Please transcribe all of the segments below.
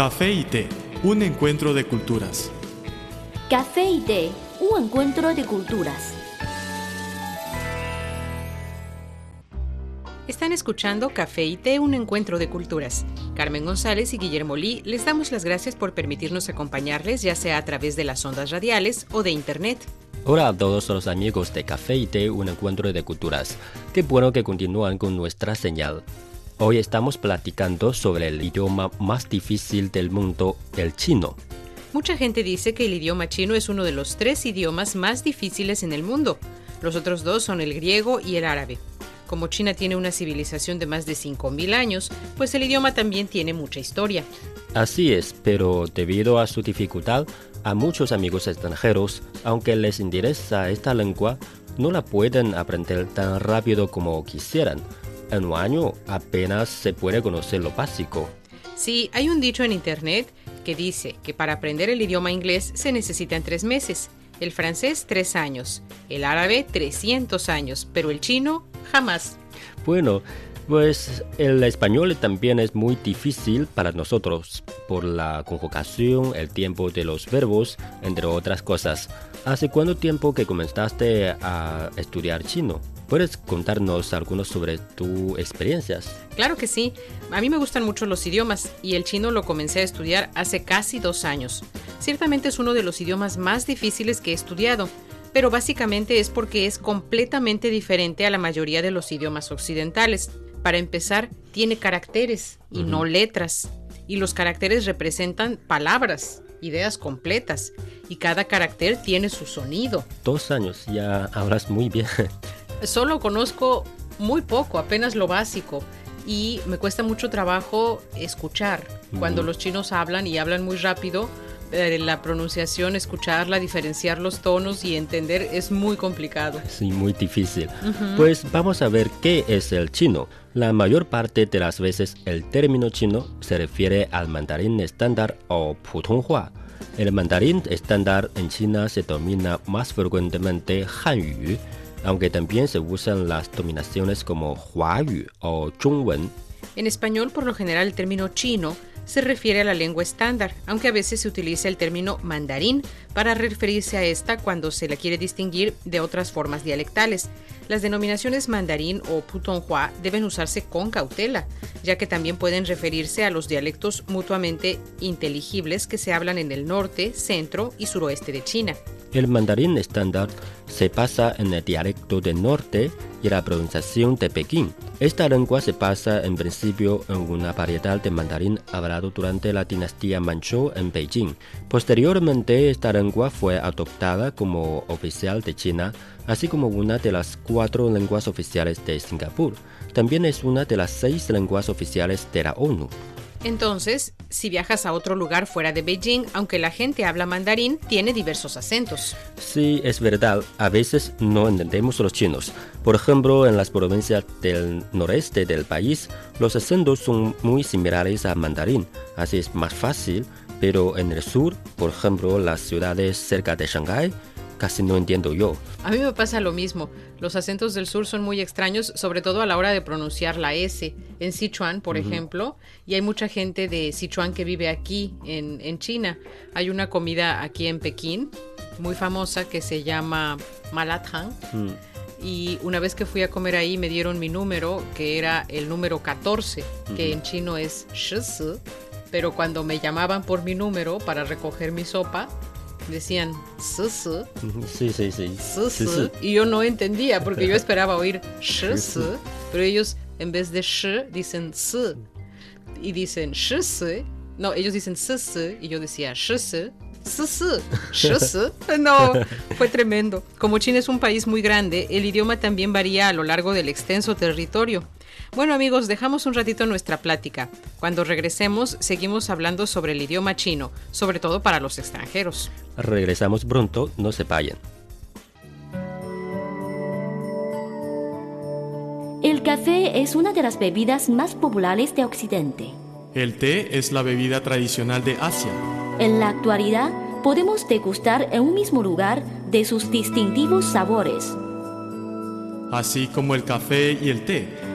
Café y té, un encuentro de culturas. Café y té, un encuentro de culturas. Están escuchando Café y Té, un encuentro de culturas. Carmen González y Guillermo Lee les damos las gracias por permitirnos acompañarles, ya sea a través de las ondas radiales o de Internet. Hola a todos los amigos de Café y Té, un encuentro de culturas. Qué bueno que continúan con nuestra señal. Hoy estamos platicando sobre el idioma más difícil del mundo, el chino. Mucha gente dice que el idioma chino es uno de los tres idiomas más difíciles en el mundo. Los otros dos son el griego y el árabe. Como China tiene una civilización de más de 5.000 años, pues el idioma también tiene mucha historia. Así es, pero debido a su dificultad, a muchos amigos extranjeros, aunque les interesa esta lengua, no la pueden aprender tan rápido como quisieran. En un año apenas se puede conocer lo básico. Sí, hay un dicho en Internet que dice que para aprender el idioma inglés se necesitan tres meses, el francés tres años, el árabe 300 años, pero el chino jamás. Bueno, pues el español también es muy difícil para nosotros por la conjugación, el tiempo de los verbos, entre otras cosas. ¿Hace cuánto tiempo que comenzaste a estudiar chino? ¿Puedes contarnos algunos sobre tus experiencias? Claro que sí. A mí me gustan mucho los idiomas y el chino lo comencé a estudiar hace casi dos años. Ciertamente es uno de los idiomas más difíciles que he estudiado pero básicamente es porque es completamente diferente a la mayoría de los idiomas occidentales. Para empezar, tiene caracteres y no letras, y los caracteres representan palabras, ideas completas, y cada carácter tiene su sonido. Dos años, ya hablas muy bien. Solo conozco muy poco, apenas lo básico, y me cuesta mucho trabajo escuchar. Cuando los chinos hablan y hablan muy rápido, eh, la pronunciación, escucharla, diferenciar los tonos y entender es muy complicado. Sí, muy difícil. Pues vamos a ver qué es el chino. La mayor parte de las veces el término chino se refiere al mandarín estándar o Putonghua. El mandarín estándar en China se domina más frecuentemente Hanyu, aunque también se usan las dominaciones como Huayu o Zhongwen. En español, por lo general, el término chino se refiere a la lengua estándar, aunque a veces se utiliza el término mandarín para referirse a esta cuando se la quiere distinguir de otras formas dialectales. Las denominaciones mandarín o putonghua deben usarse con cautela, ya que también pueden referirse a los dialectos mutuamente inteligibles que se hablan en el norte, centro y suroeste de China. El mandarín estándar se pasa en el dialecto del norte y la pronunciación de Pekín. Esta lengua se pasa en principio en una variedad de mandarín hablado durante la dinastía Manchú en Beijing. Posteriormente, esta lengua fue adoptada como oficial de China, así como una de las cuatro lenguas oficiales de Singapur. También es una de las seis lenguas oficiales de la ONU. Entonces, si viajas a otro lugar fuera de Beijing, aunque la gente habla mandarín, tiene diversos acentos. Sí, es verdad. A veces no entendemos los chinos. Por ejemplo, en las provincias del noreste del país, los acentos son muy similares al mandarín. Así es más fácil. Pero en el sur, por ejemplo, las ciudades cerca de Shanghái, casi no entiendo yo. A mí me pasa lo mismo. Los acentos del sur son muy extraños, sobre todo a la hora de pronunciar la S. En Sichuan, por ejemplo, y hay mucha gente de Sichuan que vive aquí, en, China. Hay una comida aquí en Pekín, muy famosa, que se llama Malatang. Mm. Y una vez que fui a comer ahí me dieron mi número, que era el número 14, que en chino es Shisu. Pero cuando me llamaban por mi número para recoger mi sopa, decían su Sí, sí, sí. Y yo no entendía porque yo esperaba oír sh, pero ellos en vez de sh dicen s. Y dicen sh, No, ellos dicen s, y yo decía sh, No, fue tremendo. Como China es un país muy grande, el idioma también varía a lo largo del extenso territorio. Bueno amigos, dejamos un ratito nuestra plática. Cuando regresemos, seguimos hablando sobre el idioma chino, sobre todo para los extranjeros. Regresamos pronto, no se vayan. El café es una de las bebidas más populares de Occidente. El té es la bebida tradicional de Asia. En la actualidad, podemos degustar en un mismo lugar de sus distintivos sabores. Así como el café y el té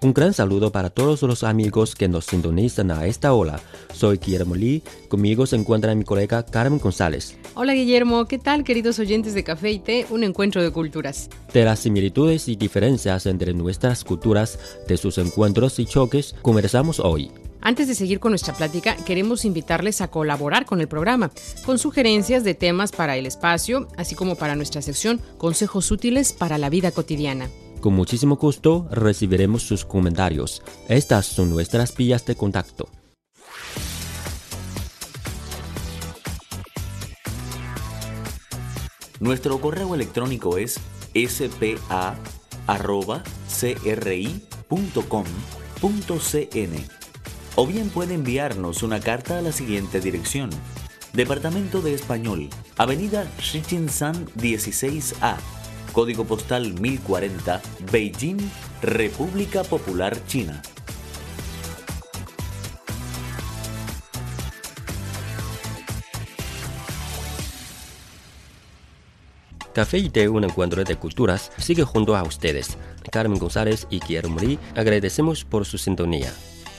Un gran saludo para todos los amigos que nos sintonizan a esta hora. Soy Guillermo Lee, conmigo se encuentra mi colega Carmen González. Hola Guillermo, ¿qué tal queridos oyentes de Café y Té? Un encuentro de culturas. De las similitudes y diferencias entre nuestras culturas, de sus encuentros y choques, conversamos hoy. Antes de seguir con nuestra plática, queremos invitarles a colaborar con el programa, con sugerencias de temas para el espacio, así como para nuestra sección Consejos útiles para la vida cotidiana. Con muchísimo gusto recibiremos sus comentarios. Estas son nuestras vías de contacto. Nuestro correo electrónico es spa.cri.com.cn o bien puede enviarnos una carta a la siguiente dirección. Departamento de Español, Avenida Shichinsan 16A, Código Postal 1040, Beijing, República Popular China. Café y Té, un encuentro de culturas, sigue junto a ustedes. Carmen González y Guillermo Lee agradecemos por su sintonía.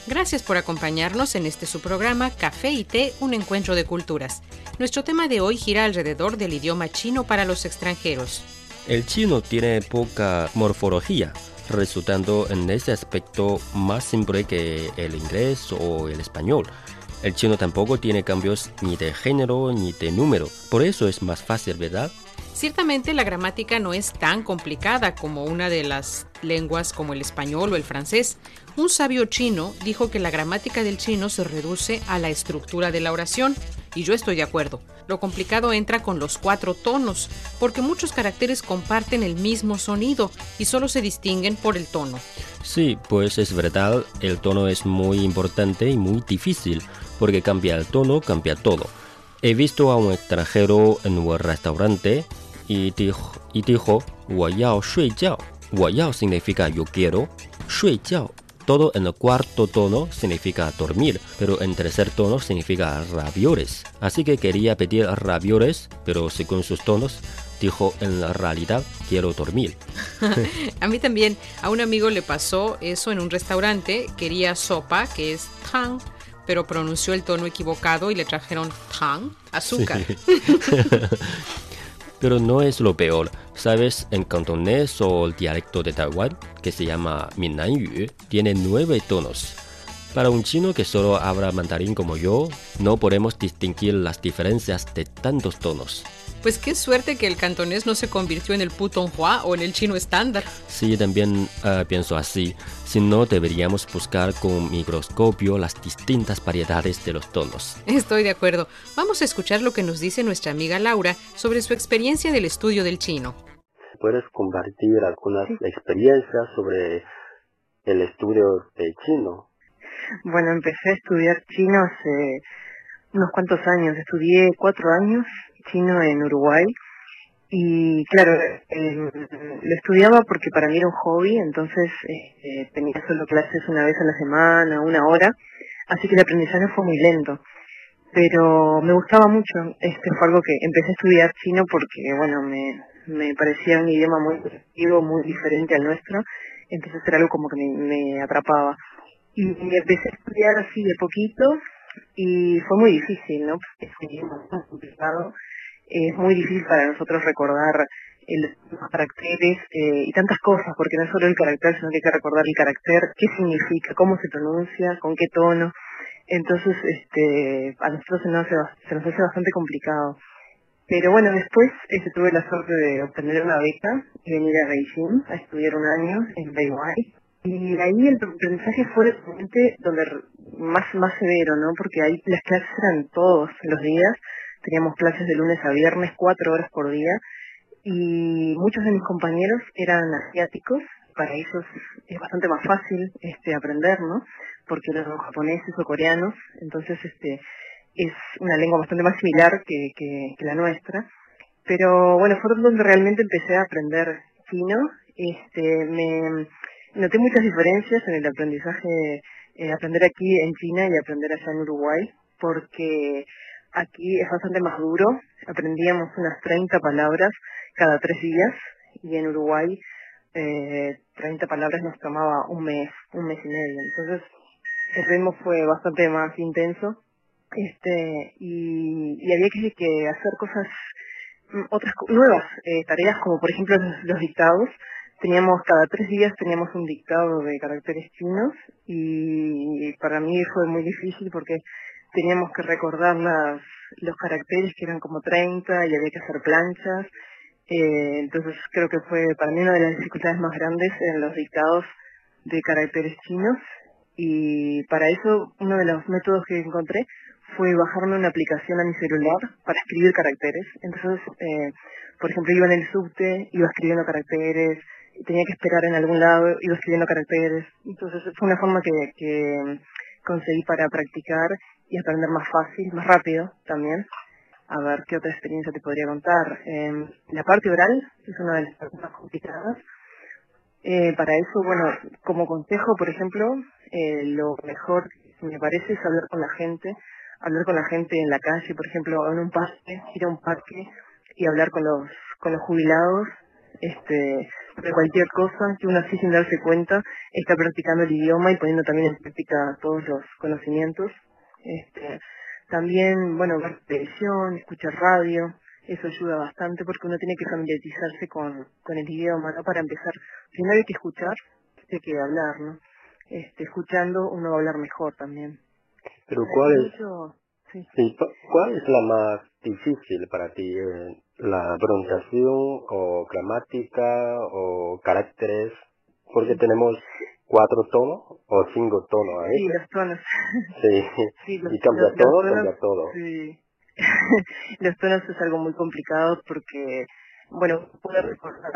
Gracias por acompañarnos en este su programa Café y Té, un encuentro de culturas. Nuestro tema de hoy gira alrededor del idioma chino para los extranjeros. El chino tiene poca morfología, resultando en ese aspecto más simple que el inglés o el español. El chino tampoco tiene cambios ni de género ni de número, por eso es más fácil, ¿verdad? Ciertamente la gramática no es tan complicada como una de las lenguas como el español o el francés. Un sabio chino dijo que la gramática del chino se reduce a la estructura de la oración, y yo estoy de acuerdo. Lo complicado entra con los cuatro tonos, porque muchos caracteres comparten el mismo sonido y solo se distinguen por el tono. Sí, pues es verdad, el tono es muy importante y muy difícil, porque cambia el tono, cambia todo. He visto a un extranjero en un restaurante y dijo, y dijo, Yao significa yo quiero, shui yao. Todo en el cuarto tono significa dormir, pero en tercer tono significa rabiores. Así que quería pedir rabiores, pero según sus tonos, dijo en la realidad quiero dormir. a mí también, a un amigo le pasó eso en un restaurante, quería sopa, que es tang pero pronunció el tono equivocado y le trajeron tang, azúcar. Pero no es lo peor. ¿Sabes? En cantonés o el dialecto de Taiwán, que se llama Minanyu, tiene nueve tonos. Para un chino que solo habla mandarín como yo, no podemos distinguir las diferencias de tantos tonos. Pues qué suerte que el cantonés no se convirtió en el putonghua o en el chino estándar. Sí, también uh, pienso así. Si no, deberíamos buscar con microscopio las distintas variedades de los tonos. Estoy de acuerdo. Vamos a escuchar lo que nos dice nuestra amiga Laura sobre su experiencia del estudio del chino. ¿Puedes compartir algunas experiencias sobre el estudio del chino? Bueno, empecé a estudiar chino hace unos cuantos años. Estudié cuatro años chino en Uruguay y claro, eh, lo estudiaba porque para mí era un hobby, entonces eh, tenía solo clases una vez a la semana, una hora, así que el aprendizaje fue muy lento. Pero me gustaba mucho, este fue algo que empecé a estudiar chino porque, bueno, me, me parecía un idioma muy muy diferente al nuestro, entonces era algo como que me atrapaba. Y empecé a estudiar así de poquito y fue muy difícil, ¿no? Porque es muy complicado es muy difícil para nosotros recordar los caracteres eh, y tantas cosas, porque no es solo el carácter, sino que hay que recordar el carácter, qué significa, cómo se pronuncia, con qué tono. Entonces, este, a nosotros se nos hace, se nos hace bastante complicado. Pero bueno, después este, tuve la suerte de obtener una beca y venir a Beijing a estudiar un año en Beihai. Y ahí el aprendizaje fue realmente donde más, más severo, ¿no? Porque ahí las clases eran todos los días, teníamos clases de lunes a viernes, cuatro horas por día, y muchos de mis compañeros eran asiáticos, para ellos es bastante más fácil este, aprender, ¿no? Porque los japoneses o coreanos, entonces este, es una lengua bastante más similar que, que, la nuestra. Pero bueno, fue donde realmente empecé a aprender chino. Este, me noté muchas diferencias en el aprendizaje, eh, aprender aquí en China y aprender allá en Uruguay, porque aquí es bastante más duro. Aprendíamos unas 30 palabras cada tres días y en Uruguay eh, 30 palabras nos tomaba un mes, un mes y medio. Entonces el ritmo fue bastante más intenso este y, había que, hacer cosas mm, otras nuevas eh, tareas como por ejemplo los, dictados teníamos cada tres días teníamos un dictado de caracteres chinos y para mí fue muy difícil porque teníamos que recordar los caracteres que eran como 30 y había que hacer planchas eh, entonces creo que fue para mí una de las dificultades más grandes en los dictados de caracteres chinos y para eso uno de los métodos que encontré fue bajarme una aplicación a mi celular para escribir caracteres. Entonces, eh, por ejemplo, iba en el subte, iba escribiendo caracteres, tenía que esperar en algún lado, iba escribiendo caracteres. Entonces fue una forma que, conseguí para practicar y aprender más fácil, más rápido también a ver qué otra experiencia te podría contar. Eh, la parte oral es una de las partes más complicadas. Eh, para eso, bueno, como consejo, por ejemplo, eh, lo mejor me parece es hablar con la gente, hablar con la gente en la calle, por ejemplo, en un parque, ir a un parque y hablar con los con los jubilados, este, de cualquier cosa que uno así sin darse cuenta está practicando el idioma y poniendo también en práctica todos los conocimientos. Este, también, bueno, ver televisión, escuchar radio, eso ayuda bastante porque uno tiene que familiarizarse con, con el idioma, ¿no? Para empezar, si no hay que escuchar, hay que hablar, ¿no? Este, escuchando uno va a hablar mejor también. Pero ¿cuál es, sí. ¿cuál es la más difícil para ti? Eh, ¿La pronunciación o gramática o caracteres? Porque tenemos cuatro tonos o cinco tonos ahí. Sí, los tonos. Sí, y cambia todo, cambia todo. Sí. los tonos es algo muy complicado porque, bueno, puede recordar,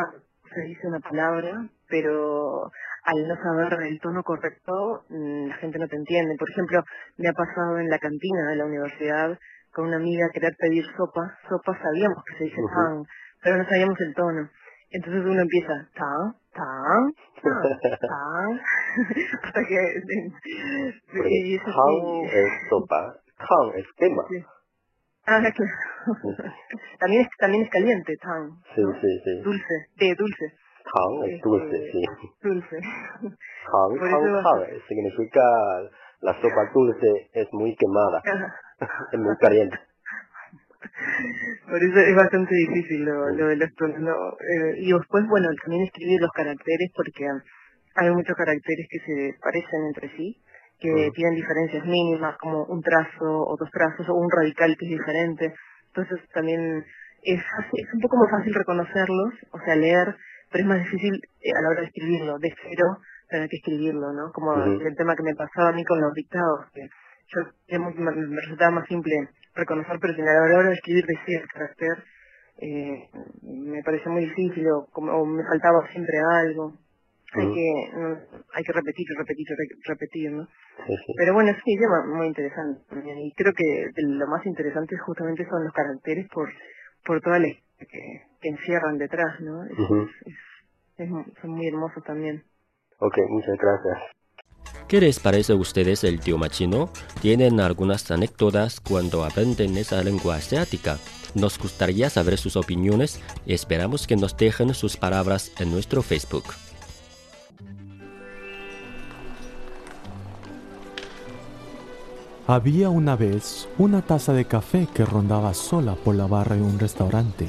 se dice una palabra, pero al no saber el tono correcto, mm, la gente no te entiende. Por ejemplo, me ha pasado en la cantina de la universidad con una amiga querer pedir sopa. Sopa sabíamos que se dice tan, pero no sabíamos el tono. Entonces uno empieza, tan, tan, tan, tan, hasta que... y eso sí. es sopa, tan es quema. Ah, claro. también es, también es caliente, tan. Sí, sí, sí. Dulce, de dulce. Es dulce, sí. Dulce. Tan, tan, tan, significa la sopa dulce es muy quemada, es muy caliente. Por eso es bastante difícil lo, lo de los tonos. Eh, y después, bueno, también escribir los caracteres porque hay muchos caracteres que se parecen entre sí, que tienen diferencias mínimas, como un trazo o dos trazos o un radical que es diferente. Entonces también es, es un poco más fácil reconocerlos, o sea, leer, pero es más difícil eh, a la hora de escribirlo, de cero tener que escribirlo, ¿no? Como el tema que me pasaba a mí con los dictados, que yo me resultaba más simple reconocer, pero a la hora de escribir decía el carácter, eh, me pareció muy difícil o, como, me faltaba siempre algo. Hay que hay que repetir, repetir, repetir, ¿no? Pero bueno, sí, es muy interesante Y creo que lo más interesante justamente son los caracteres por por toda la que, que encierran detrás, ¿no? son muy hermosos también. Ok, muchas gracias. ¿Qué les parece a ustedes el idioma chino? ¿Tienen algunas anécdotas cuando aprenden esa lengua asiática? Nos gustaría saber sus opiniones y esperamos que nos dejen sus palabras en nuestro Facebook. Había una vez una taza de café que rondaba sola por la barra de un restaurante.